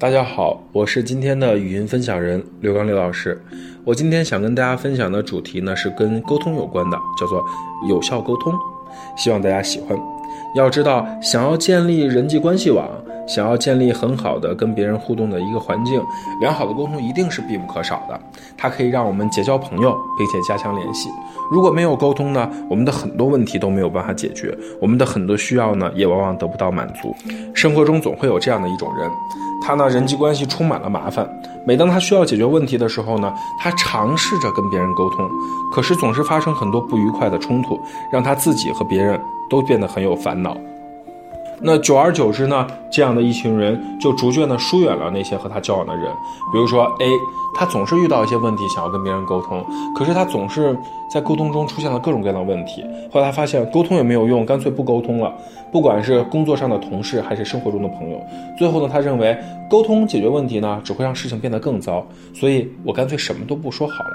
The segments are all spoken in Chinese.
大家好，我是今天的语音分享人刘刚刘老师。我今天想跟大家分享的主题呢是跟沟通有关的，叫做有效沟通，希望大家喜欢。要知道，想要建立人际关系网。想要建立很好的跟别人互动的一个环境，良好的沟通一定是必不可少的。它可以让我们结交朋友，并且加强联系。如果没有沟通呢，我们的很多问题都没有办法解决，我们的很多需要呢，也往往得不到满足。生活中总会有这样的一种人，他呢人际关系充满了麻烦。每当他需要解决问题的时候呢，他尝试着跟别人沟通，可是总是发生很多不愉快的冲突，让他自己和别人都变得很有烦恼。那久而久之呢，这样的一群人就逐渐的疏远了那些和他交往的人。比如说 A，他总是遇到一些问题，想要跟别人沟通，可是他总是在沟通中出现了各种各样的问题。后来他发现沟通也没有用，干脆不沟通了。不管是工作上的同事，还是生活中的朋友，最后呢，他认为沟通解决问题呢，只会让事情变得更糟，所以我干脆什么都不说好了。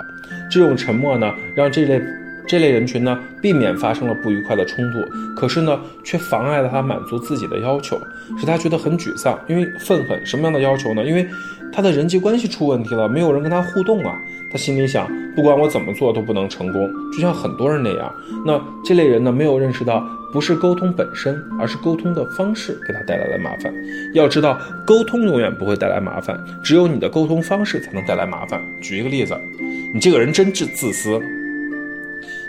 这种沉默呢，让这类。这类人群呢，避免发生了不愉快的冲突，可是呢，却妨碍了他满足自己的要求，使他觉得很沮丧，因为愤恨。什么样的要求呢？因为他的人际关系出问题了，没有人跟他互动啊。他心里想，不管我怎么做都不能成功，就像很多人那样。那这类人呢，没有认识到，不是沟通本身，而是沟通的方式给他带来的麻烦。要知道，沟通永远不会带来麻烦，只有你的沟通方式才能带来麻烦。举一个例子，你这个人真自自私。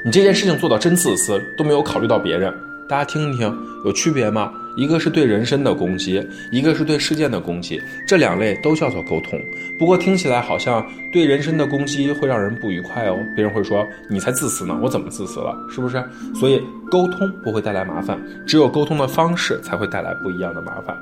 你这件事情做到真自私，都没有考虑到别人。大家听一听，有区别吗？一个是对人身的攻击，一个是对事件的攻击，这两类都叫做沟通。不过听起来好像对人身的攻击会让人不愉快哦，别人会说你才自私呢，我怎么自私了？是不是？所以沟通不会带来麻烦，只有沟通的方式才会带来不一样的麻烦。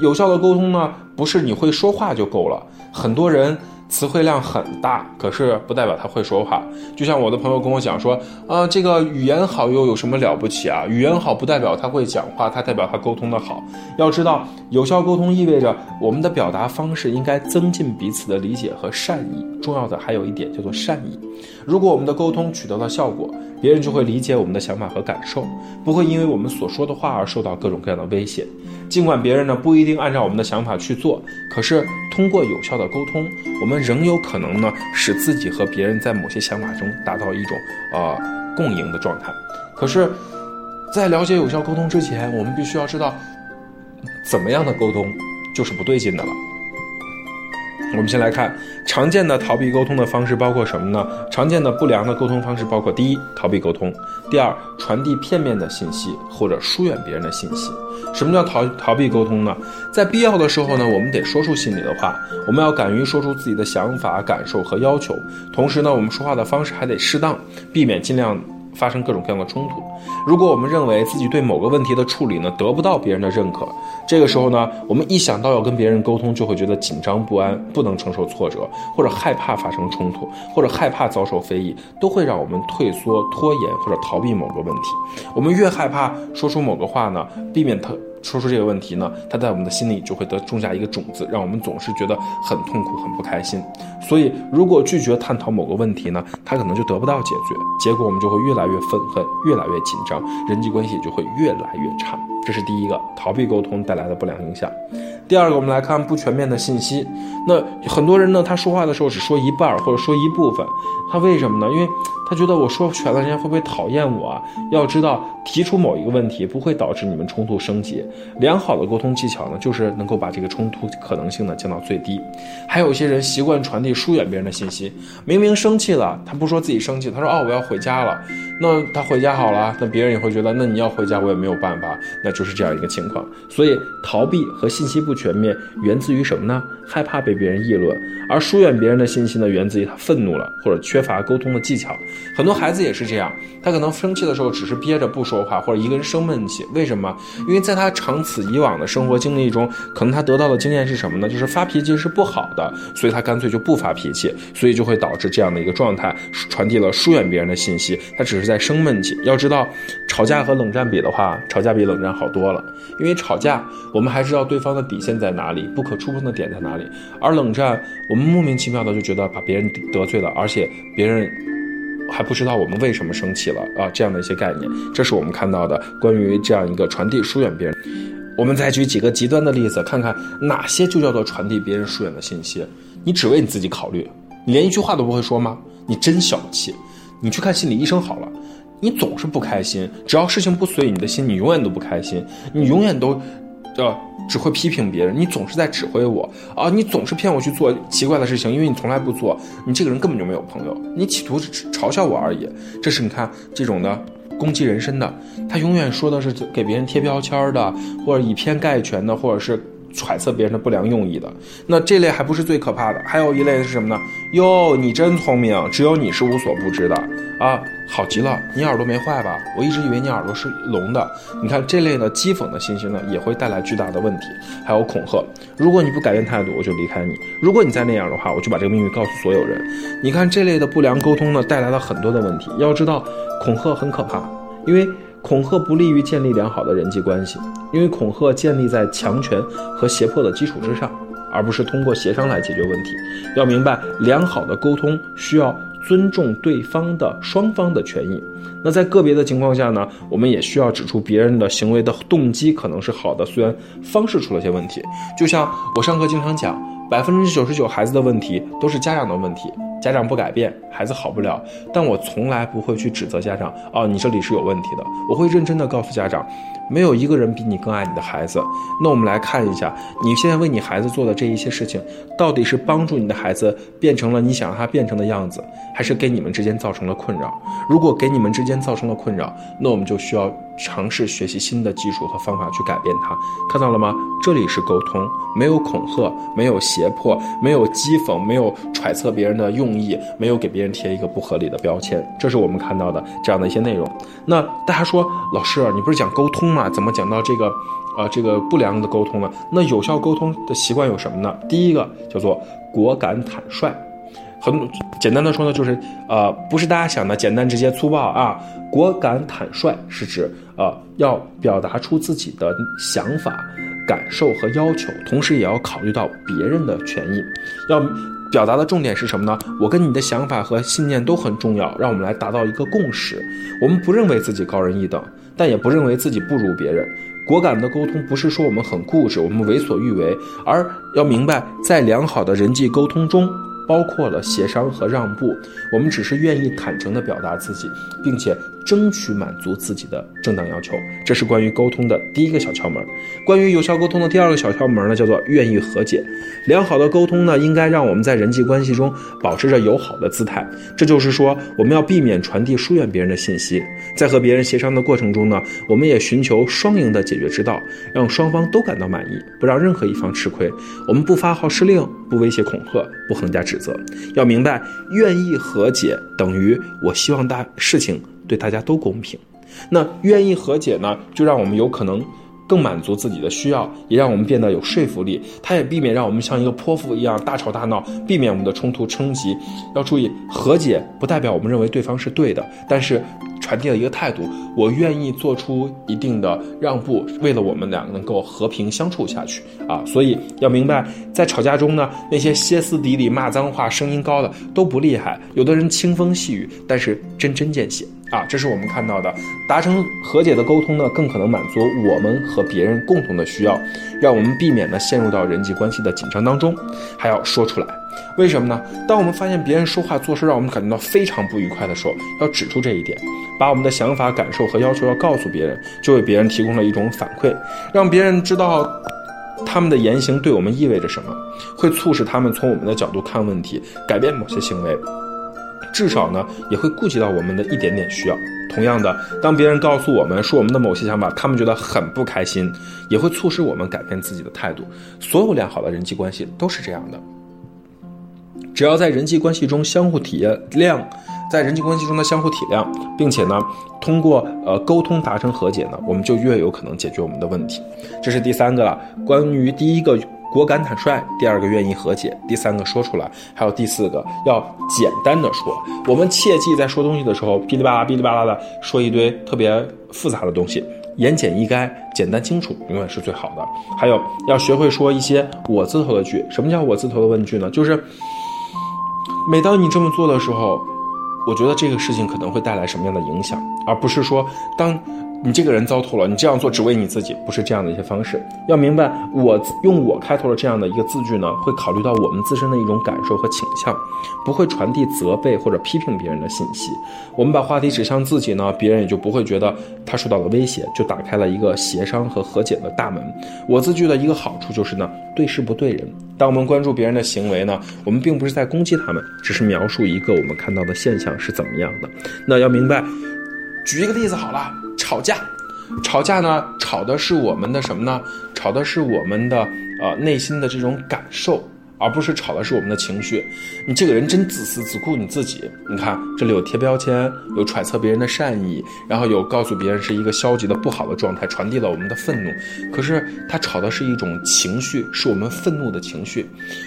有效的沟通呢，不是你会说话就够了，很多人。词汇量很大，可是不代表他会说话。就像我的朋友跟我讲说，啊，这个语言好又有什么了不起啊？语言好不代表他会讲话，他代表他沟通的好。要知道，有效沟通意味着我们的表达方式应该增进彼此的理解和善意。重要的还有一点叫做善意。如果我们的沟通取得了效果，别人就会理解我们的想法和感受，不会因为我们所说的话而受到各种各样的威胁。尽管别人呢不一定按照我们的想法去做，可是通过有效的沟通，我们仍有可能呢使自己和别人在某些想法中达到一种呃共赢的状态。可是，在了解有效沟通之前，我们必须要知道，怎么样的沟通就是不对劲的了。我们先来看常见的逃避沟通的方式包括什么呢？常见的不良的沟通方式包括：第一，逃避沟通；第二，传递片面的信息或者疏远别人的信息。什么叫逃逃避沟通呢？在必要的时候呢，我们得说出心里的话，我们要敢于说出自己的想法、感受和要求。同时呢，我们说话的方式还得适当，避免尽量。发生各种各样的冲突。如果我们认为自己对某个问题的处理呢得不到别人的认可，这个时候呢，我们一想到要跟别人沟通，就会觉得紧张不安，不能承受挫折，或者害怕发生冲突，或者害怕遭受非议，都会让我们退缩、拖延或者逃避某个问题。我们越害怕说出某个话呢，避免他。说出这个问题呢，它在我们的心里就会得种下一个种子，让我们总是觉得很痛苦、很不开心。所以，如果拒绝探讨某个问题呢，它可能就得不到解决，结果我们就会越来越愤恨、越来越紧张，人际关系就会越来越差。这是第一个逃避沟通带来的不良影响。第二个，我们来看不全面的信息。那很多人呢，他说话的时候只说一半或者说一部分，他为什么呢？因为他觉得我说全了，人家会不会讨厌我啊？要知道，提出某一个问题不会导致你们冲突升级。良好的沟通技巧呢，就是能够把这个冲突可能性呢降到最低。还有一些人习惯传递疏远别人的信息，明明生气了，他不说自己生气，他说哦我要回家了。那他回家好了，那别人也会觉得那你要回家我也没有办法，那就是这样一个情况。所以逃避和信息不。全面源自于什么呢？害怕被别人议论，而疏远别人的信息呢，源自于他愤怒了，或者缺乏沟通的技巧。很多孩子也是这样，他可能生气的时候只是憋着不说话，或者一个人生闷气。为什么？因为在他长此以往的生活经历中，可能他得到的经验是什么呢？就是发脾气是不好的，所以他干脆就不发脾气，所以就会导致这样的一个状态，传递了疏远别人的信息。他只是在生闷气。要知道，吵架和冷战比的话，吵架比冷战好多了。因为吵架，我们还知道对方的底线。在哪里？不可触碰的点在哪里？而冷战，我们莫名其妙的就觉得把别人得罪了，而且别人还不知道我们为什么生气了啊！这样的一些概念，这是我们看到的关于这样一个传递疏远别人。我们再举几个极端的例子，看看哪些就叫做传递别人疏远的信息。你只为你自己考虑，你连一句话都不会说吗？你真小气！你去看心理医生好了。你总是不开心，只要事情不随你的心，你永远都不开心，你永远都，呃，只会批评别人，你总是在指挥我啊，你总是骗我去做奇怪的事情，因为你从来不做，你这个人根本就没有朋友，你企图嘲笑我而已。这是你看这种的攻击人身的，他永远说的是给别人贴标签的，或者以偏概全的，或者是。揣测别人的不良用意的，那这类还不是最可怕的，还有一类是什么呢？哟，你真聪明，只有你是无所不知的啊！好极了，你耳朵没坏吧？我一直以为你耳朵是聋的。你看这类的讥讽的信息呢，也会带来巨大的问题。还有恐吓，如果你不改变态度，我就离开你；如果你再那样的话，我就把这个秘密告诉所有人。你看这类的不良沟通呢，带来了很多的问题。要知道，恐吓很可怕，因为。恐吓不利于建立良好的人际关系，因为恐吓建立在强权和胁迫的基础之上，而不是通过协商来解决问题。要明白，良好的沟通需要尊重对方的双方的权益。那在个别的情况下呢，我们也需要指出别人的行为的动机可能是好的，虽然方式出了些问题。就像我上课经常讲，百分之九十九孩子的问题都是家长的问题。家长不改变，孩子好不了。但我从来不会去指责家长。哦，你这里是有问题的。我会认真的告诉家长，没有一个人比你更爱你的孩子。那我们来看一下，你现在为你孩子做的这一些事情，到底是帮助你的孩子变成了你想让他变成的样子，还是给你们之间造成了困扰？如果给你们之间造成了困扰，那我们就需要尝试学习新的技术和方法去改变它。看到了吗？这里是沟通，没有恐吓，没有胁迫，没有讥讽，没有揣测别人的用。意没有给别人贴一个不合理的标签，这是我们看到的这样的一些内容。那大家说，老师，你不是讲沟通吗？啊怎么讲到这个，呃，这个不良的沟通呢？那有效沟通的习惯有什么呢？第一个叫做果敢坦率，很简单的说呢，就是呃，不是大家想的简单直接粗暴啊。果敢坦率是指呃，要表达出自己的想法、感受和要求，同时也要考虑到别人的权益，要。表达的重点是什么呢？我跟你的想法和信念都很重要，让我们来达到一个共识。我们不认为自己高人一等，但也不认为自己不如别人。果敢的沟通不是说我们很固执，我们为所欲为，而要明白，在良好的人际沟通中。包括了协商和让步，我们只是愿意坦诚地表达自己，并且争取满足自己的正当要求。这是关于沟通的第一个小窍门。关于有效沟通的第二个小窍门呢，叫做愿意和解。良好的沟通呢，应该让我们在人际关系中保持着友好的姿态。这就是说，我们要避免传递疏远别人的信息。在和别人协商的过程中呢，我们也寻求双赢的解决之道，让双方都感到满意，不让任何一方吃亏。我们不发号施令，不威胁恐吓，不横加指。责要明白，愿意和解等于我希望大事情对大家都公平。那愿意和解呢，就让我们有可能更满足自己的需要，也让我们变得有说服力。它也避免让我们像一个泼妇一样大吵大闹，避免我们的冲突升级。要注意，和解不代表我们认为对方是对的，但是。传递了一个态度，我愿意做出一定的让步，为了我们两个能够和平相处下去啊！所以要明白，在吵架中呢，那些歇斯底里、骂脏话、声音高的都不厉害，有的人轻风细雨，但是针针见血啊！这是我们看到的，达成和解的沟通呢，更可能满足我们和别人共同的需要，让我们避免呢陷入到人际关系的紧张当中，还要说出来。为什么呢？当我们发现别人说话做事让我们感觉到非常不愉快的时候，要指出这一点，把我们的想法、感受和要求要告诉别人，就为别人提供了一种反馈，让别人知道他们的言行对我们意味着什么，会促使他们从我们的角度看问题，改变某些行为，至少呢也会顾及到我们的一点点需要。同样的，当别人告诉我们说我们的某些想法，他们觉得很不开心，也会促使我们改变自己的态度。所有良好的人际关系都是这样的。只要在人际关系中相互体谅，在人际关系中的相互体谅，并且呢，通过呃沟通达成和解呢，我们就越有可能解决我们的问题。这是第三个了。关于第一个果敢坦率，第二个愿意和解，第三个说出来，还有第四个要简单的说。我们切记在说东西的时候，噼里啪啦、噼里啪啦的说一堆特别复杂的东西，言简意赅，简单清楚，永远是最好的。还有要学会说一些我字头的句。什么叫我字头的问句呢？就是。每当你这么做的时候，我觉得这个事情可能会带来什么样的影响，而不是说当你这个人糟透了，你这样做只为你自己，不是这样的一些方式。要明白，我用我开头的这样的一个字句呢，会考虑到我们自身的一种感受和倾向，不会传递责备或者批评别人的信息。我们把话题指向自己呢，别人也就不会觉得他受到了威胁，就打开了一个协商和和解的大门。我字句的一个好处就是呢，对事不对人。当我们关注别人的行为呢，我们并不是在攻击他们，只是描述一个我们看到的现象是怎么样的。那要明白，举一个例子好了。吵架，吵架呢，吵的是我们的什么呢？吵的是我们的呃内心的这种感受。而不是吵的是我们的情绪，你这个人真自私，只顾你自己。你看这里有贴标签，有揣测别人的善意，然后有告诉别人是一个消极的不好的状态，传递了我们的愤怒。可是他吵的是一种情绪，是我们愤怒的情绪。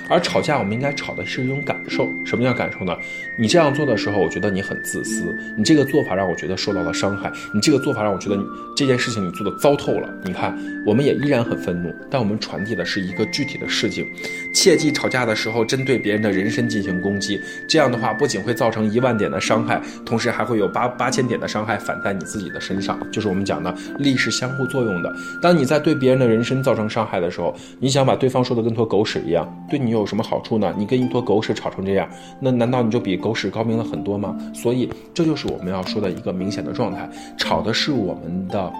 而吵架我们应该吵的是一种感受。什么叫感受呢？你这样做的时候，我觉得你很自私，你这个做法让我觉得受到了伤害，你这个做法让我觉得你这件事情你做的糟透了。你看，我们也依然很愤怒，但我们传递的是一个具体的事情，切记。吵架的时候，针对别人的人身进行攻击，这样的话不仅会造成一万点的伤害，同时还会有八八千点的伤害反在你自己的身上。就是我们讲的力是相互作用的。当你在对别人的人身造成伤害的时候，你想把对方说的跟坨狗屎一样，对你有什么好处呢？你跟一坨狗屎吵成这样，那难道你就比狗屎高明了很多吗？所以这就是我们要说的一个明显的状态，吵的是我们的。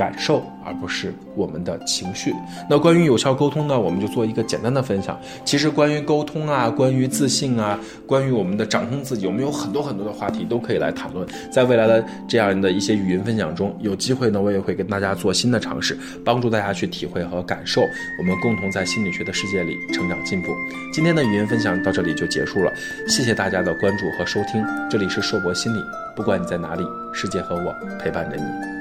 感受，而不是我们的情绪。那关于有效沟通呢，我们就做一个简单的分享。其实关于沟通啊，关于自信啊，关于我们的掌控自己，我们有很多很多的话题都可以来谈论。在未来的这样的一些语音分享中，有机会呢，我也会跟大家做新的尝试，帮助大家去体会和感受，我们共同在心理学的世界里成长进步。今天的语音分享到这里就结束了，谢谢大家的关注和收听。这里是硕博心理，不管你在哪里，世界和我陪伴着你。